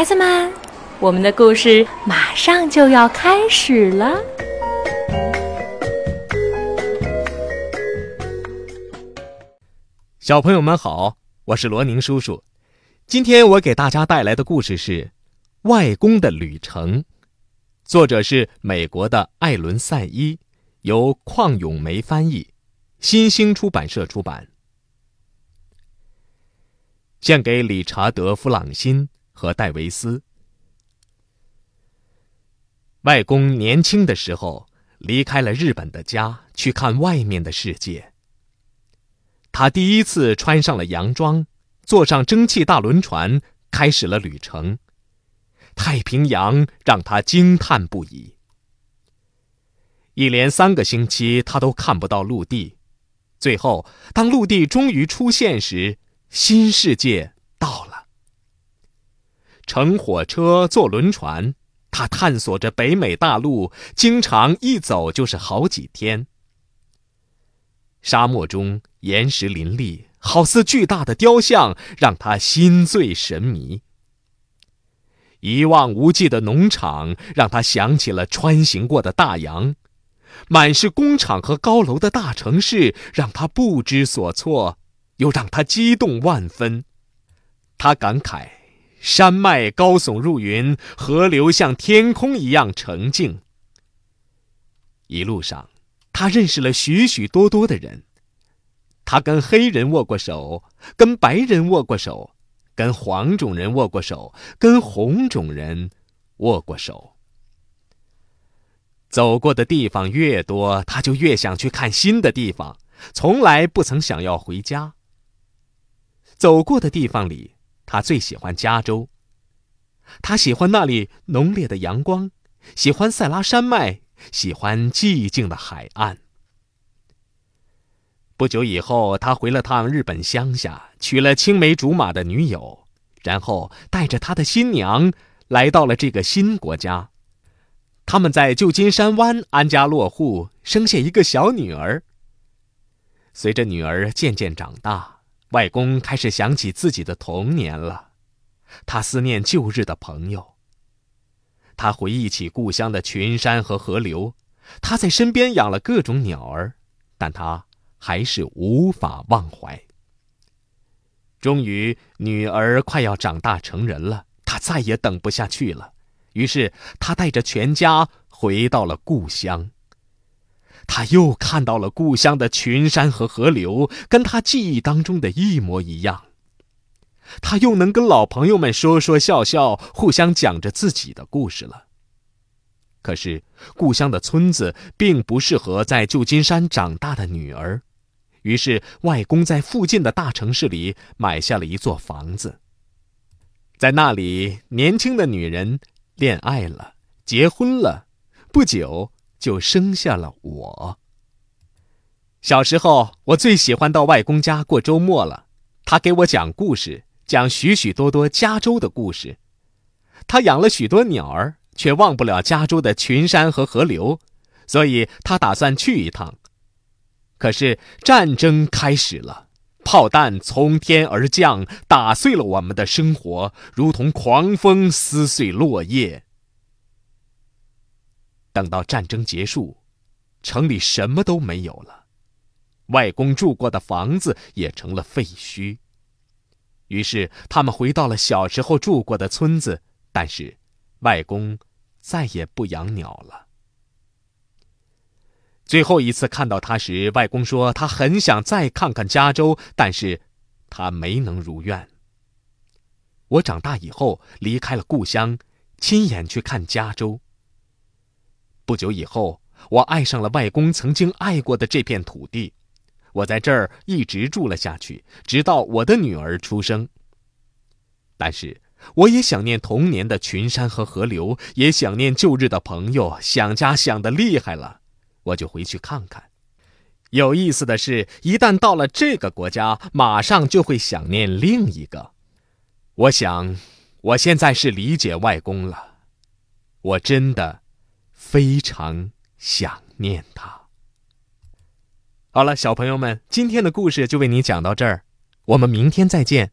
孩子们，我们的故事马上就要开始了。小朋友们好，我是罗宁叔叔。今天我给大家带来的故事是《外公的旅程》，作者是美国的艾伦·赛伊，由邝永梅翻译，新兴出版社出版。献给理查德·弗朗辛和戴维斯。外公年轻的时候离开了日本的家，去看外面的世界。他第一次穿上了洋装，坐上蒸汽大轮船，开始了旅程。太平洋让他惊叹不已。一连三个星期，他都看不到陆地。最后，当陆地终于出现时，新世界。乘火车，坐轮船，他探索着北美大陆，经常一走就是好几天。沙漠中岩石林立，好似巨大的雕像，让他心醉神迷。一望无际的农场让他想起了穿行过的大洋，满是工厂和高楼的大城市让他不知所措。又让他激动万分，他感慨：山脉高耸入云，河流像天空一样澄净。一路上，他认识了许许多多的人，他跟黑人握过手，跟白人握过手，跟黄种人握过手，跟红种人握过手。走过的地方越多，他就越想去看新的地方，从来不曾想要回家。走过的地方里，他最喜欢加州。他喜欢那里浓烈的阳光，喜欢塞拉山脉，喜欢寂静的海岸。不久以后，他回了趟日本乡下，娶了青梅竹马的女友，然后带着他的新娘来到了这个新国家。他们在旧金山湾安家落户，生下一个小女儿。随着女儿渐渐长大。外公开始想起自己的童年了，他思念旧日的朋友。他回忆起故乡的群山和河流，他在身边养了各种鸟儿，但他还是无法忘怀。终于，女儿快要长大成人了，他再也等不下去了，于是他带着全家回到了故乡。他又看到了故乡的群山和河流，跟他记忆当中的一模一样。他又能跟老朋友们说说笑笑，互相讲着自己的故事了。可是，故乡的村子并不适合在旧金山长大的女儿，于是外公在附近的大城市里买下了一座房子。在那里，年轻的女人恋爱了，结婚了，不久。就生下了我。小时候，我最喜欢到外公家过周末了。他给我讲故事，讲许许多多加州的故事。他养了许多鸟儿，却忘不了加州的群山和河流，所以他打算去一趟。可是战争开始了，炮弹从天而降，打碎了我们的生活，如同狂风撕碎落叶。等到战争结束，城里什么都没有了，外公住过的房子也成了废墟。于是他们回到了小时候住过的村子，但是外公再也不养鸟了。最后一次看到他时，外公说他很想再看看加州，但是他没能如愿。我长大以后离开了故乡，亲眼去看加州。不久以后，我爱上了外公曾经爱过的这片土地，我在这儿一直住了下去，直到我的女儿出生。但是，我也想念童年的群山和河流，也想念旧日的朋友，想家想的厉害了，我就回去看看。有意思的是，一旦到了这个国家，马上就会想念另一个。我想，我现在是理解外公了，我真的。非常想念他。好了，小朋友们，今天的故事就为你讲到这儿，我们明天再见。